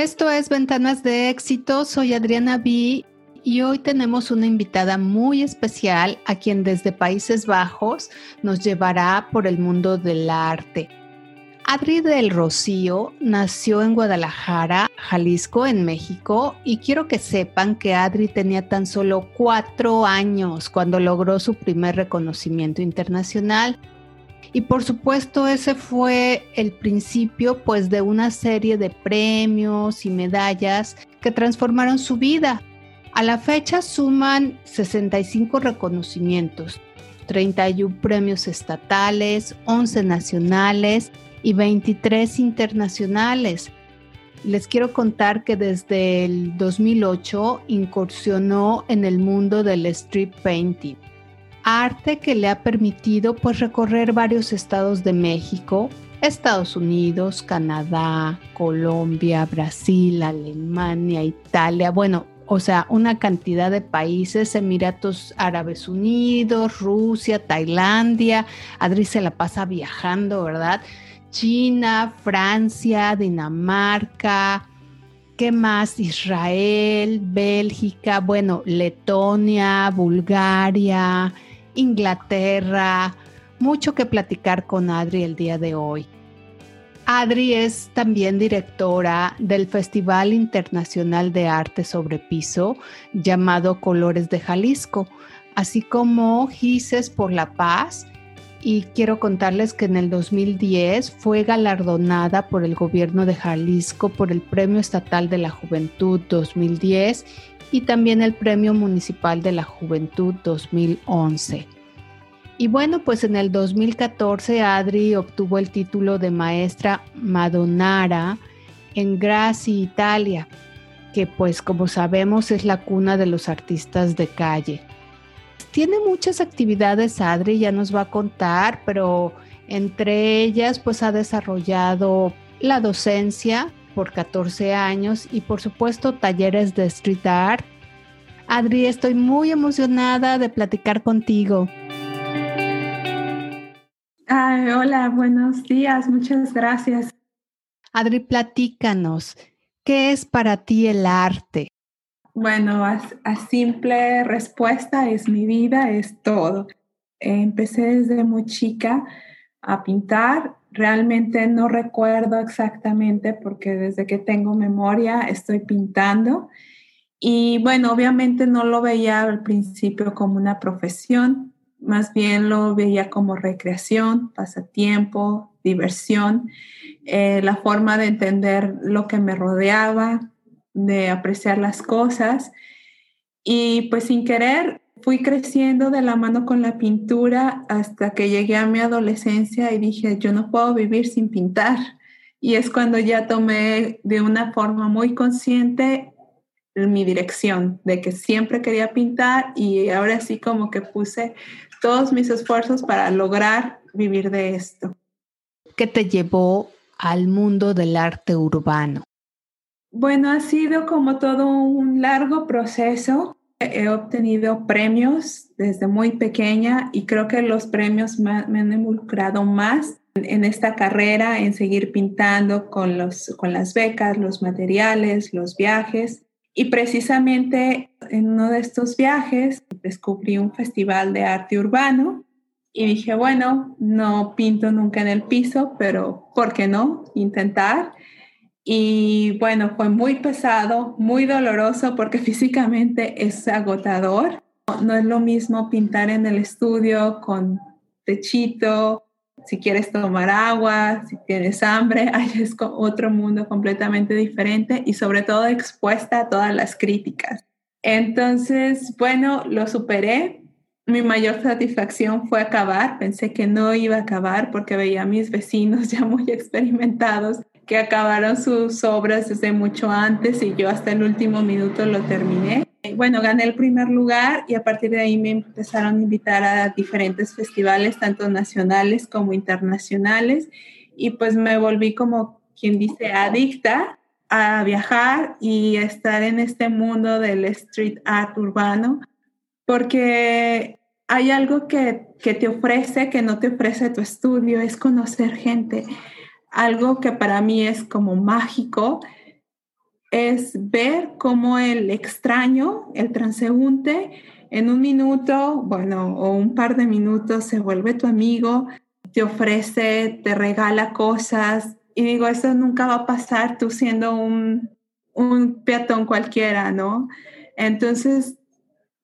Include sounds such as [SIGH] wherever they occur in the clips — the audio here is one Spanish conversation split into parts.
Esto es Ventanas de Éxito, soy Adriana B. Y hoy tenemos una invitada muy especial a quien desde Países Bajos nos llevará por el mundo del arte. Adri del Rocío nació en Guadalajara, Jalisco, en México, y quiero que sepan que Adri tenía tan solo cuatro años cuando logró su primer reconocimiento internacional y por supuesto ese fue el principio pues de una serie de premios y medallas que transformaron su vida. A la fecha suman 65 reconocimientos, 31 premios estatales, 11 nacionales y 23 internacionales. Les quiero contar que desde el 2008 incursionó en el mundo del street painting arte que le ha permitido pues recorrer varios estados de México, Estados Unidos, Canadá, Colombia, Brasil, Alemania, Italia, bueno, o sea, una cantidad de países, Emiratos Árabes Unidos, Rusia, Tailandia, Adri se la pasa viajando, ¿verdad? China, Francia, Dinamarca, ¿qué más? Israel, Bélgica, bueno, Letonia, Bulgaria, Inglaterra, mucho que platicar con Adri el día de hoy. Adri es también directora del Festival Internacional de Arte sobre Piso llamado Colores de Jalisco, así como Gises por la Paz. Y quiero contarles que en el 2010 fue galardonada por el gobierno de Jalisco por el Premio Estatal de la Juventud 2010 y también el Premio Municipal de la Juventud 2011. Y bueno, pues en el 2014 Adri obtuvo el título de maestra Madonara en Graci, Italia, que pues como sabemos es la cuna de los artistas de calle. Tiene muchas actividades Adri, ya nos va a contar, pero entre ellas pues ha desarrollado la docencia, por 14 años y por supuesto talleres de street art. Adri, estoy muy emocionada de platicar contigo. hola, buenos días, muchas gracias. Adri, platícanos, ¿qué es para ti el arte? Bueno, a, a simple respuesta es mi vida, es todo. Empecé desde muy chica a pintar Realmente no recuerdo exactamente porque desde que tengo memoria estoy pintando. Y bueno, obviamente no lo veía al principio como una profesión, más bien lo veía como recreación, pasatiempo, diversión, eh, la forma de entender lo que me rodeaba, de apreciar las cosas. Y pues sin querer fui creciendo de la mano con la pintura hasta que llegué a mi adolescencia y dije, yo no puedo vivir sin pintar. Y es cuando ya tomé de una forma muy consciente mi dirección, de que siempre quería pintar y ahora sí como que puse todos mis esfuerzos para lograr vivir de esto. ¿Qué te llevó al mundo del arte urbano? Bueno, ha sido como todo un largo proceso He obtenido premios desde muy pequeña y creo que los premios me, han involucrado más en esta carrera, en seguir pintando con, los, con las becas, los materiales, los viajes. Y precisamente en uno de estos viajes descubrí un festival de arte urbano y dije, bueno, no pinto nunca en el piso, pero ¿por qué no? Intentar. Y bueno, fue muy pesado, muy doloroso porque [LAUGHS] físicamente es agotador. No es lo mismo pintar en el estudio con techito, si quieres tomar agua, si tienes hambre, [LAUGHS] ahí es otro mundo completamente diferente y sobre todo expuesta a todas las críticas. Entonces, bueno, lo superé. Mi mayor satisfacción fue acabar. Pensé que no iba a acabar porque veía a mis vecinos [LAUGHS] ya muy experimentados que acabaron sus obras desde mucho antes y yo hasta el último minuto lo terminé. Bueno, gané el primer lugar y a partir de ahí me empezaron a invitar a diferentes festivales, tanto nacionales como internacionales, y pues me volví como quien dice adicta a viajar y a estar en este mundo del street art urbano, porque hay algo que, que te ofrece, que no te ofrece tu estudio, es conocer gente algo que para mí es como mágico, es ver cómo el extraño, el transeúnte, en un minuto, bueno, o un par de minutos se vuelve tu amigo, te ofrece, te regala cosas. Y digo, eso nunca va a pasar tú siendo un, un peatón cualquiera, ¿no? Entonces,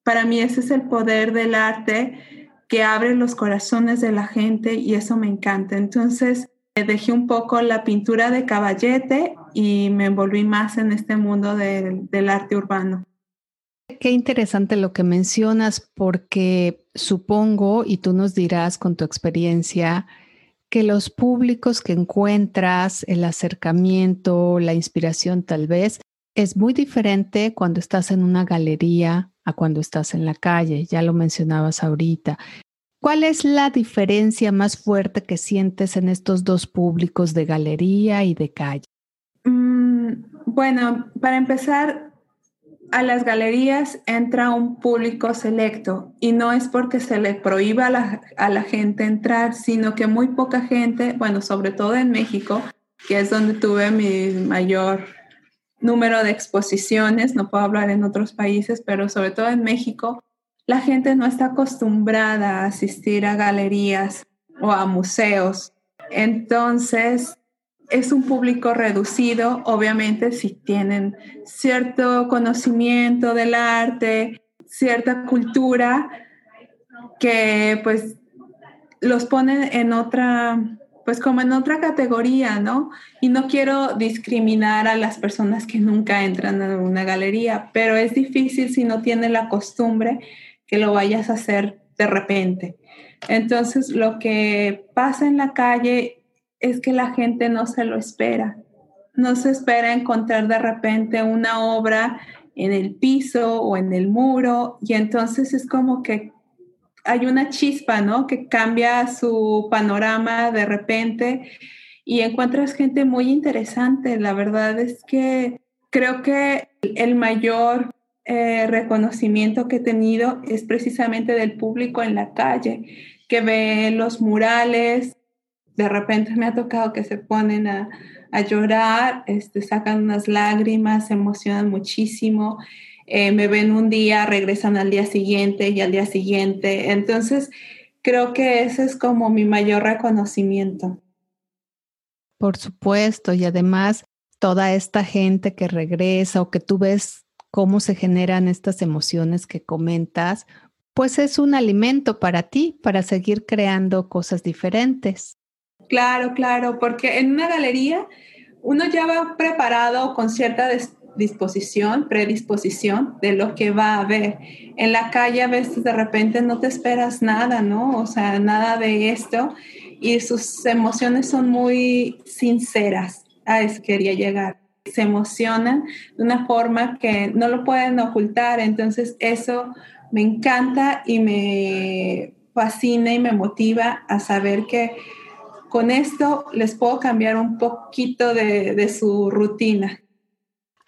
para mí ese es el poder del arte que abre los corazones de la gente y eso me encanta. Entonces, dejé un poco la pintura de caballete y me envolví más en este mundo del, arte urbano. Qué interesante lo que mencionas porque supongo, y tú nos dirás con tu experiencia, que los públicos que encuentras, el acercamiento, la inspiración tal vez, es muy diferente cuando estás en una galería a cuando estás en la calle, ya lo mencionabas ahorita. ¿Cuál es la diferencia más fuerte que sientes en estos dos públicos de galería y de calle? Mm, bueno, para empezar, a las galerías entra un público selecto y no es porque se le prohíba a la, a la, gente entrar, sino que muy poca gente, bueno, sobre todo en México, que es donde tuve mi mayor número de exposiciones, no puedo hablar en otros países, pero sobre todo en México, la gente no está acostumbrada a asistir a galerías o a museos. Entonces, es un público reducido, obviamente si tienen cierto conocimiento del arte, cierta cultura, que pues los ponen en otra, pues como en otra categoría, ¿no? Y no quiero discriminar a las personas que nunca entran a una galería, pero es difícil si no tienen la costumbre que lo vayas a hacer de repente. Entonces, lo que pasa en la calle es que la gente no se lo espera. No se espera encontrar de repente una obra en el piso o en el muro y entonces es como que hay una chispa, ¿no? Que cambia su panorama de repente y encuentras gente muy interesante. La verdad es que creo que el mayor eh, reconocimiento que he tenido es precisamente del público en la calle, que ve los murales, de repente me ha tocado que se ponen a, llorar, este, sacan unas lágrimas, se emocionan muchísimo, eh, me ven un día, regresan al día siguiente y al día siguiente. Entonces, creo que ese es como mi mayor reconocimiento. Por supuesto, y además toda esta gente que regresa o que tú ves cómo se generan estas emociones que comentas, pues es un alimento para ti, para seguir creando cosas diferentes. Claro, claro, porque en una galería uno ya va preparado con cierta disposición, predisposición de lo que va a ver. En la calle a veces de repente no te esperas nada, ¿no? O sea, nada de esto y sus emociones son muy sinceras. A eso quería llegar. Se emocionan de una forma que no lo pueden ocultar, entonces eso me encanta y me fascina y me motiva a saber que con esto les puedo cambiar un poquito de, su rutina.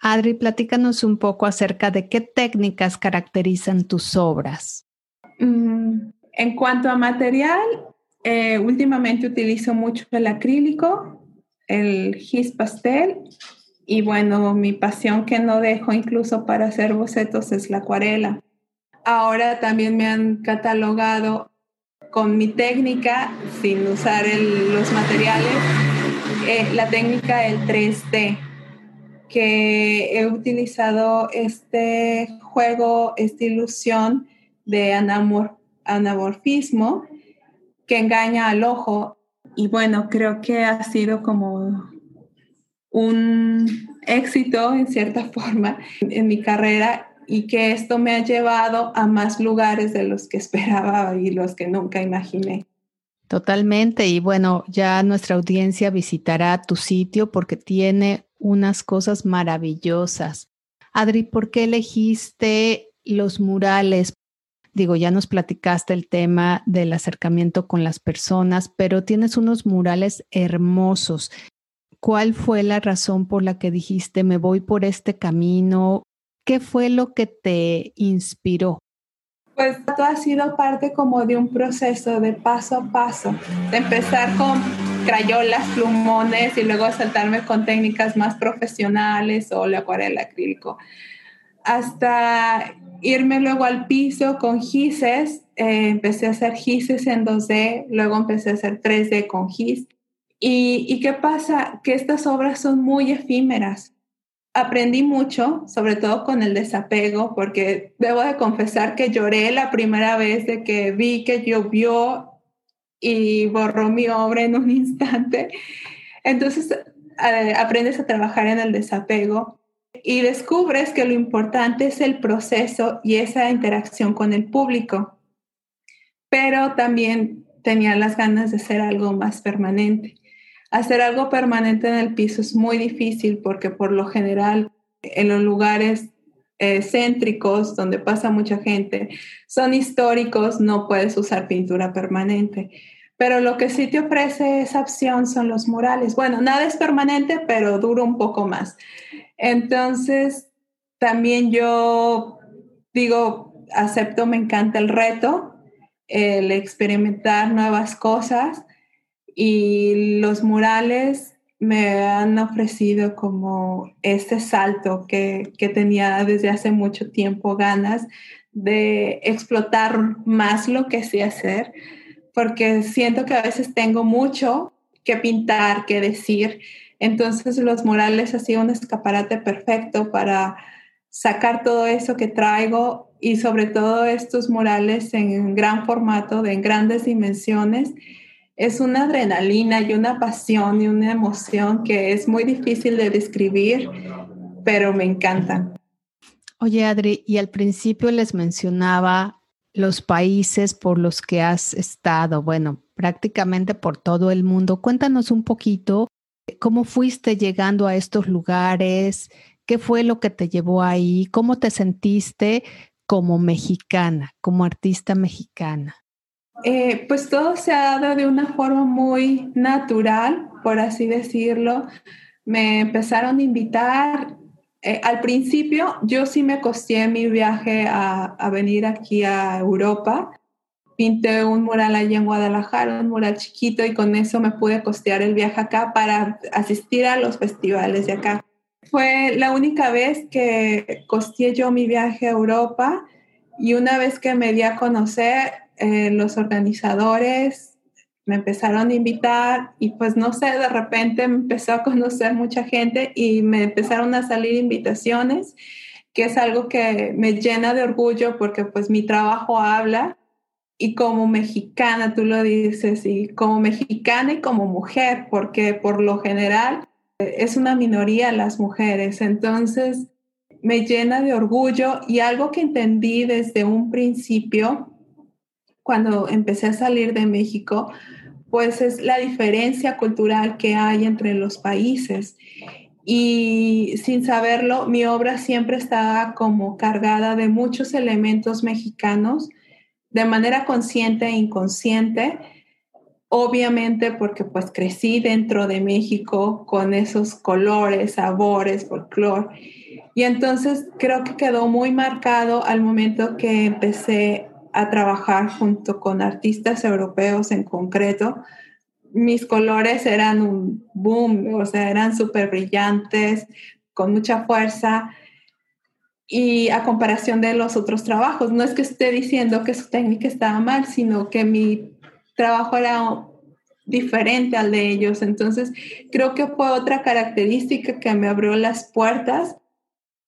Adri, platícanos un poco acerca de qué técnicas caracterizan tus obras. Mm, en cuanto a material, eh, últimamente utilizo mucho el acrílico, el gis pastel y bueno, mi pasión que no dejo incluso para hacer bocetos es la acuarela. Ahora también me han catalogado con mi técnica, sin usar los materiales, eh, la técnica del 3D, que he utilizado este juego, esta ilusión de anamorfismo que engaña al ojo. Y bueno, creo que ha sido como un éxito en cierta [LAUGHS] forma en mi carrera y que esto me ha llevado a más lugares de los que esperaba y los que nunca imaginé. Totalmente. Y bueno, ya nuestra audiencia visitará tu sitio porque tiene unas cosas maravillosas. Adri, ¿por qué elegiste los murales? Digo, ya nos platicaste el tema del acercamiento con las personas, pero tienes unos murales hermosos. ¿Cuál fue la razón por la que dijiste, me voy por este camino? ¿Qué fue lo que te inspiró? Pues todo ha sido parte como de un proceso de paso a paso, de empezar con crayolas, plumones y luego saltarme con técnicas más profesionales o la acuarela acrílico. Hasta irme luego al piso con gises, eh, empecé a hacer gises en 2D, luego empecé a hacer 3D con gis. ¿Y, ¿Y qué pasa? Que estas obras son muy efímeras aprendí mucho, sobre todo con el desapego, porque debo de confesar que lloré la primera vez de que vi que llovió y borró mi obra en un [LAUGHS] instante. Entonces eh, aprendes a trabajar en el desapego y descubres que lo importante es el proceso y esa interacción con el público. Pero también tenía las ganas de hacer algo más permanente. Hacer algo permanente en el piso es muy difícil porque por lo general en los lugares eh, céntricos donde pasa mucha gente son históricos, no puedes usar pintura permanente. Pero lo que sí te ofrece esa opción son los murales. Bueno, nada es permanente, pero dura un poco más. Entonces, también yo digo, acepto, me encanta el reto, el experimentar nuevas cosas y los murales me han ofrecido como este salto que, que, tenía desde hace mucho tiempo ganas de explotar más lo que sé hacer, porque siento que a veces tengo mucho que pintar, que decir. Entonces los murales han sido un escaparate perfecto para sacar todo eso que traigo y sobre todo estos murales en gran formato, de en grandes dimensiones es una adrenalina y una pasión y una emoción que es muy difícil de describir, pero me encanta. Oye, Adri, y al principio les mencionaba los países por los que has estado, bueno, prácticamente por todo el mundo. Cuéntanos un poquito cómo fuiste llegando a estos lugares, qué fue lo que te llevó ahí, cómo te sentiste como mexicana, como artista mexicana. Eh, pues todo se ha dado de una forma muy natural, por así decirlo. Me empezaron a invitar. Eh, al principio yo sí me costeé mi viaje a, a, venir aquí a Europa. Pinté un mural allí en Guadalajara, un mural chiquito, y con eso me pude costear el viaje acá para asistir a los festivales de acá. Fue la única vez que costeé yo mi viaje a Europa y una vez que me di a conocer, eh, los organizadores me empezaron a invitar y pues no sé, de repente me empezó a conocer mucha gente y me empezaron a salir invitaciones, que es algo que me llena de orgullo porque pues mi trabajo habla y como mexicana, tú lo dices, y como mexicana y como mujer, porque por lo general es una minoría las mujeres, entonces me llena de orgullo y algo que entendí desde un principio cuando empecé a salir de México, pues es la diferencia cultural que hay entre los países. Y sin saberlo, mi obra siempre estaba como cargada de muchos elementos mexicanos, de manera consciente e inconsciente, obviamente porque pues crecí dentro de México con esos colores, sabores, folclore. Y entonces creo que quedó muy marcado al momento que empecé a trabajar junto con artistas europeos en concreto, mis colores eran un boom, o sea, eran súper brillantes, con mucha fuerza. Y a comparación de los otros trabajos, no es que esté diciendo que su técnica estaba mal, sino que mi trabajo era diferente al de ellos. Entonces, creo que fue otra característica que me abrió las puertas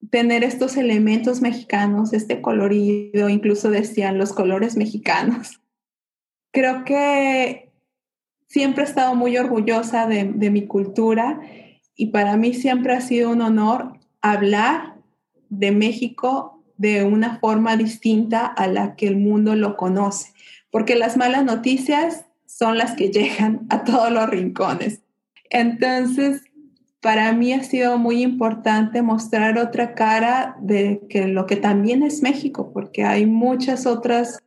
tener estos elementos mexicanos, este colorido, incluso decían los colores mexicanos. [LAUGHS] Creo que siempre he estado muy orgullosa de, mi cultura y para mí siempre ha sido un honor hablar de México de una forma distinta a la que el mundo lo conoce, porque las malas noticias son las que [LAUGHS] llegan a todos los rincones. Entonces, para mí ha sido muy importante mostrar otra cara de que lo que también es México, porque hay muchas otras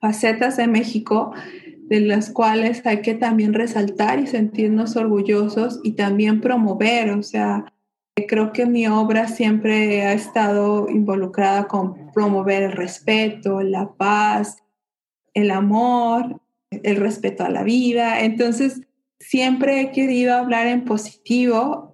facetas de México de las cuales hay que también resaltar y sentirnos orgullosos y también promover. O sea, creo que mi obra siempre ha estado involucrada con promover el respeto, la paz, el amor, el respeto a la vida. Entonces, siempre he querido hablar en positivo,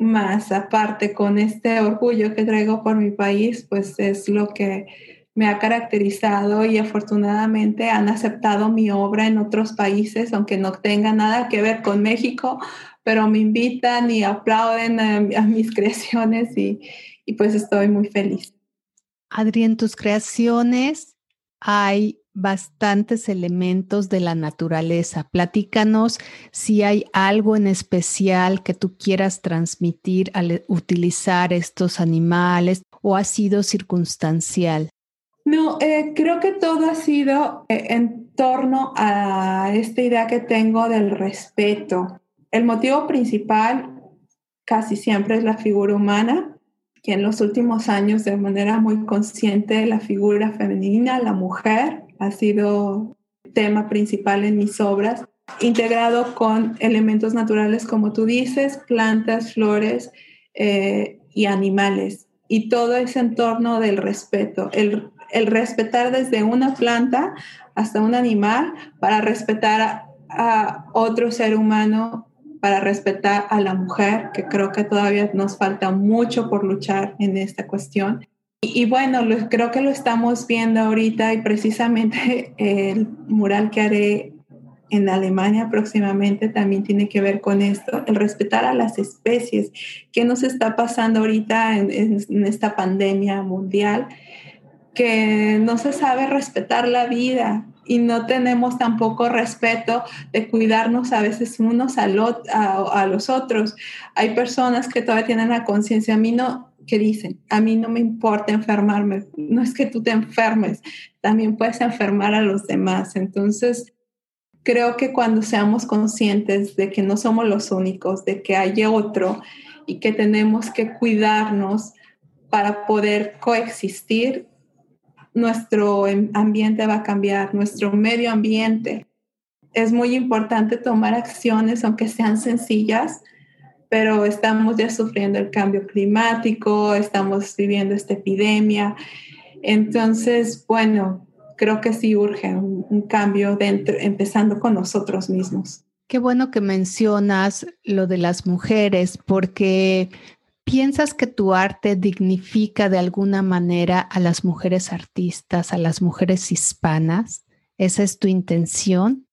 más aparte con este orgullo que traigo por mi país, pues es lo que me ha caracterizado y afortunadamente han aceptado mi obra en otros países, aunque no tenga nada que ver con México, pero me invitan y aplauden a, mis [LAUGHS] creaciones y, y pues estoy muy feliz. Adri, en tus creaciones hay bastantes elementos de la naturaleza. Platícanos si hay algo en especial que tú quieras transmitir al utilizar estos animales o ha sido circunstancial. No, eh, creo que todo ha sido eh, en torno a esta idea que tengo del respeto. El motivo principal casi siempre es la figura humana, que en los últimos años de manera muy consciente la figura femenina, la mujer, ha sido tema principal en mis obras, integrado con elementos naturales como tú dices, plantas, flores eh, y animales. Y todo ese entorno del respeto, el, respetar desde una planta hasta un animal para respetar a otro ser humano para respetar a la mujer, que creo que todavía nos falta mucho por luchar en esta cuestión. Y, bueno, creo que lo estamos viendo ahorita y precisamente [LAUGHS] el mural que haré en Alemania próximamente también tiene que ver con esto, el respetar a las especies. ¿Qué nos está pasando ahorita en, esta pandemia mundial? Que no se sabe respetar la vida y no tenemos tampoco respeto de cuidarnos a veces unos a, a, los otros. Hay personas que todavía tienen la conciencia, a mí no, que dicen, a mí no me importa enfermarme, no es que tú te enfermes, también puedes enfermar a los demás. Entonces, creo que cuando seamos conscientes de que no somos los únicos, de que hay otro y que tenemos que cuidarnos para poder coexistir, nuestro ambiente va a cambiar, nuestro medio ambiente. Es muy importante tomar acciones, aunque sean sencillas, pero estamos ya sufriendo el cambio climático, estamos viviendo esta epidemia. Entonces, bueno, creo que sí urge un, cambio dentro, empezando con nosotros mismos. Qué bueno que mencionas lo de las mujeres, porque ¿Piensas que tu arte dignifica de alguna manera a las mujeres artistas, a las mujeres hispanas? ¿Esa es tu intención?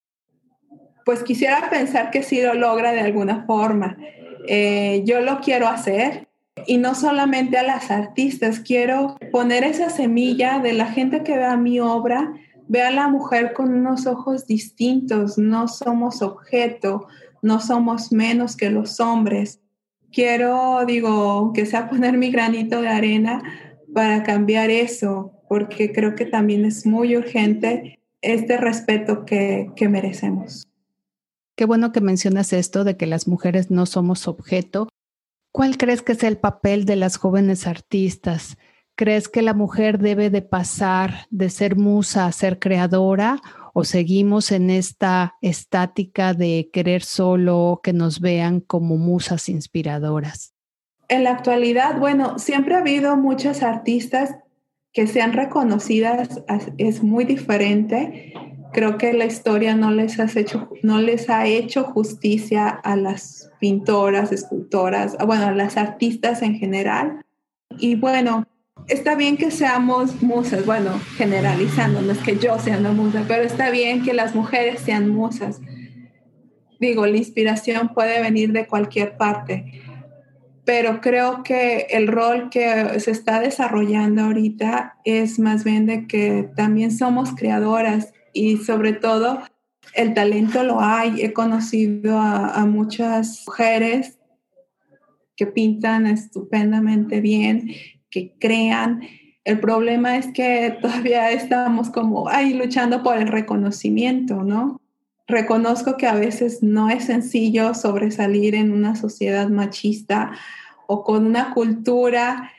Pues quisiera pensar que sí lo logra de alguna forma. Eh, yo lo quiero hacer. Y no solamente a las artistas, quiero poner esa semilla de la gente que vea mi obra, vea a la mujer con unos ojos distintos, no somos objeto, no somos menos que los hombres. Quiero, digo, que sea poner mi granito de arena para cambiar eso, porque creo que también es muy urgente este respeto que, que merecemos. Qué bueno que mencionas esto de que las mujeres no somos objeto. ¿Cuál crees que es el papel de las jóvenes artistas? ¿Crees que la mujer debe de pasar de ser musa a ser creadora o seguimos en esta estática de querer solo que nos vean como musas inspiradoras? En la actualidad, bueno, siempre ha habido muchas artistas que sean reconocidas, es muy diferente. Creo que la historia no les, hecho, no les ha hecho justicia a las pintoras, escultoras, bueno, a las artistas en general. Y bueno, está bien que seamos musas, bueno, generalizando, no es que yo sea una musa, pero está bien que las mujeres sean musas. Digo, la inspiración puede venir de cualquier parte, pero creo que el rol que se está desarrollando ahorita es más bien de que también somos creadoras y sobre todo el talento lo hay. He conocido a, muchas mujeres que pintan estupendamente bien que crean. El problema es que todavía estamos como ahí luchando por el reconocimiento, ¿no? Reconozco que a veces no es sencillo sobresalir en una sociedad machista o con una cultura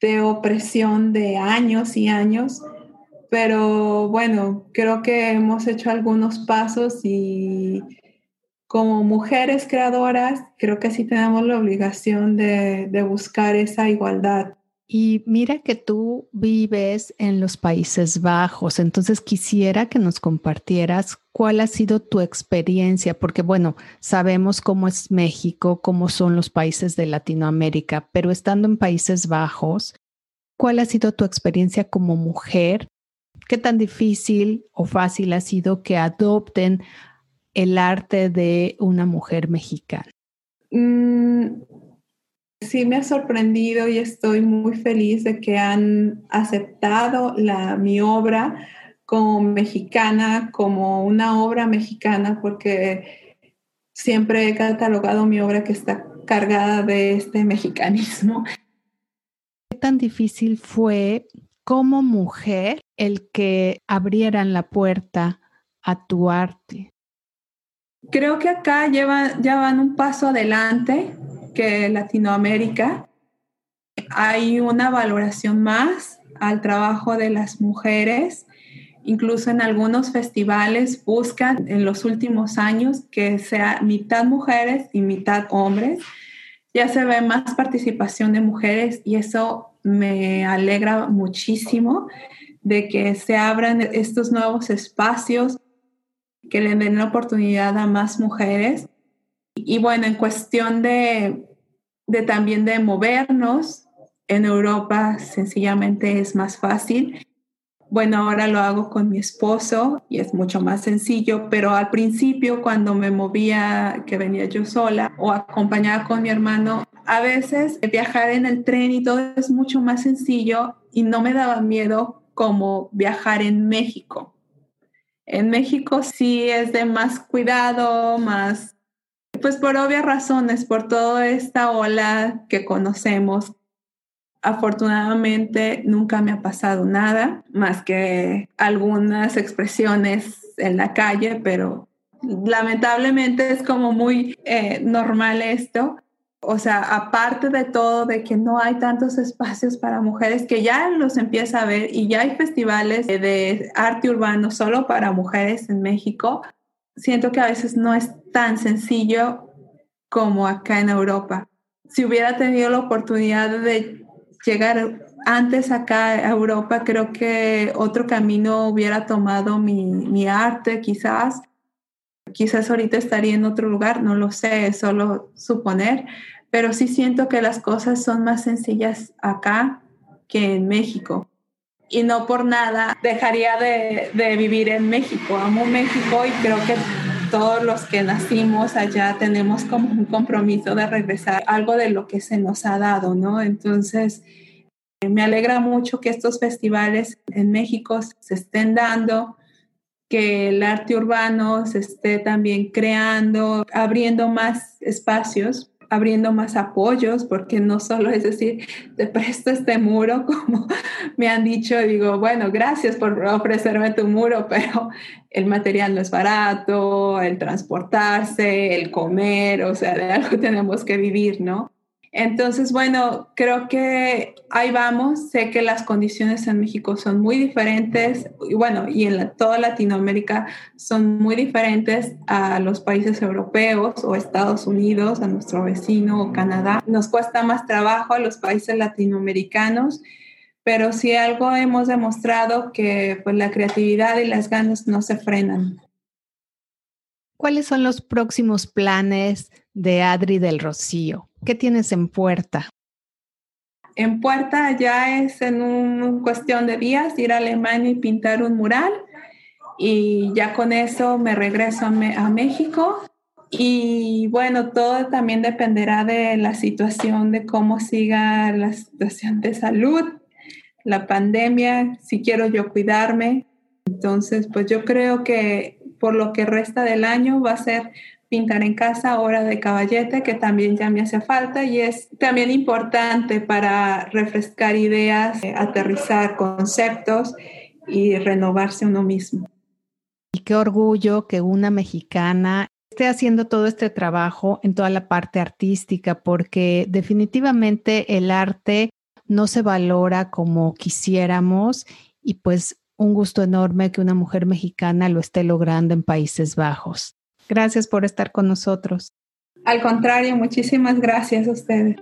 de opresión de años y años, pero bueno, creo que hemos hecho algunos pasos y como mujeres creadoras, creo que sí tenemos la obligación de, de buscar esa igualdad Y mira que tú vives en los Países Bajos, entonces quisiera que nos compartieras cuál ha sido tu experiencia, porque bueno, sabemos cómo es México, cómo son los países de Latinoamérica, pero estando en Países Bajos, ¿cuál ha sido tu experiencia como mujer? ¿Qué tan difícil o fácil ha sido que adopten el arte de una mujer mexicana? Mm, sí me ha sorprendido y estoy muy feliz de que han aceptado la, mi obra como mexicana, como una obra mexicana, porque siempre he catalogado mi obra que está cargada de este mexicanismo. ¿Qué tan difícil fue como mujer el que abrieran la puerta a tu arte? Creo que acá llevan, ya van un paso adelante que Latinoamérica hay una valoración más al trabajo de las mujeres. Incluso en algunos festivales buscan en los últimos años que sea mitad mujeres y mitad hombres. Ya se ve más participación de mujeres y eso me alegra muchísimo de que se abran estos nuevos espacios, que le den la oportunidad a más mujeres. Y bueno, en cuestión de de también de movernos. En Europa sencillamente es más fácil. Bueno, ahora lo hago con mi esposo y es mucho más sencillo, pero al principio cuando me movía, que venía yo sola o acompañada con mi hermano, a veces viajar en el tren y todo es mucho más sencillo y no me daba miedo como viajar en México. En México sí es de más cuidado, más pues por obvias razones, por toda esta ola que conocemos. Afortunadamente nunca me ha pasado nada, más que algunas expresiones en la calle, pero lamentablemente es como muy eh, normal esto. O sea, aparte de todo, de que no hay tantos espacios para mujeres, que ya los empieza a ver y ya hay festivales de arte urbano solo para mujeres en México, siento que a veces no es tan sencillo como acá en Europa. Si hubiera tenido la oportunidad de llegar antes acá a Europa, creo que otro camino hubiera tomado mi, mi arte, quizás. Quizás ahorita estaría en otro lugar, no lo sé, es solo suponer, pero sí siento que las cosas son más sencillas acá que en México. Y no por nada dejaría de, de vivir en México. Amo México y creo que todos los que nacimos allá tenemos como un compromiso de regresar algo de lo que se nos ha dado, ¿no? Entonces, me alegra mucho que estos festivales en México se estén dando, que el arte urbano se esté también creando, abriendo más espacios abriendo más apoyos, porque no solo es decir, te presto este muro, [LAUGHS] como me han dicho, digo, bueno, gracias por ofrecerme tu muro, [LAUGHS] pero el material no es barato, el transportarse, el comer, o sea, de algo [LAUGHS] tenemos que vivir, ¿no? Entonces, bueno, creo que ahí vamos. Sé que las condiciones en México son muy diferentes, y bueno, y en toda Latinoamérica son muy diferentes a los países europeos o Estados Unidos, a nuestro vecino o Canadá. Nos cuesta más trabajo a los países latinoamericanos, pero si algo hemos demostrado que pues, la creatividad y las ganas no se frenan. ¿Cuáles son los próximos planes de Adri del Rocío? ¿Qué tienes en puerta? En puerta ya es en un, cuestión de días ir a Alemania y pintar un mural y ya con eso me regreso a, a México y bueno, todo también dependerá de la situación, de cómo siga la situación de salud, la pandemia, si quiero yo cuidarme. Entonces, pues yo creo que por lo que resta del año va a ser pintar en casa, hora de caballete, que también ya me hace falta y es también importante para refrescar ideas, eh, aterrizar conceptos y renovarse uno mismo. Y qué orgullo que una mexicana esté haciendo todo este trabajo en toda la parte artística, porque definitivamente el arte no se valora como quisiéramos y pues un gusto enorme que una mujer mexicana lo esté logrando en Países Bajos. Gracias por estar con nosotros. Al contrario, muchísimas gracias a ustedes.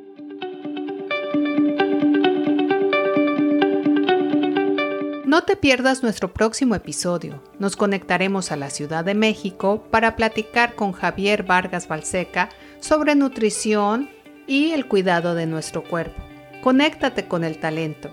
No te pierdas nuestro próximo episodio. Nos conectaremos a la Ciudad de México para platicar con Javier Vargas Balseca sobre nutrición y el cuidado de nuestro cuerpo. Conéctate con el talento.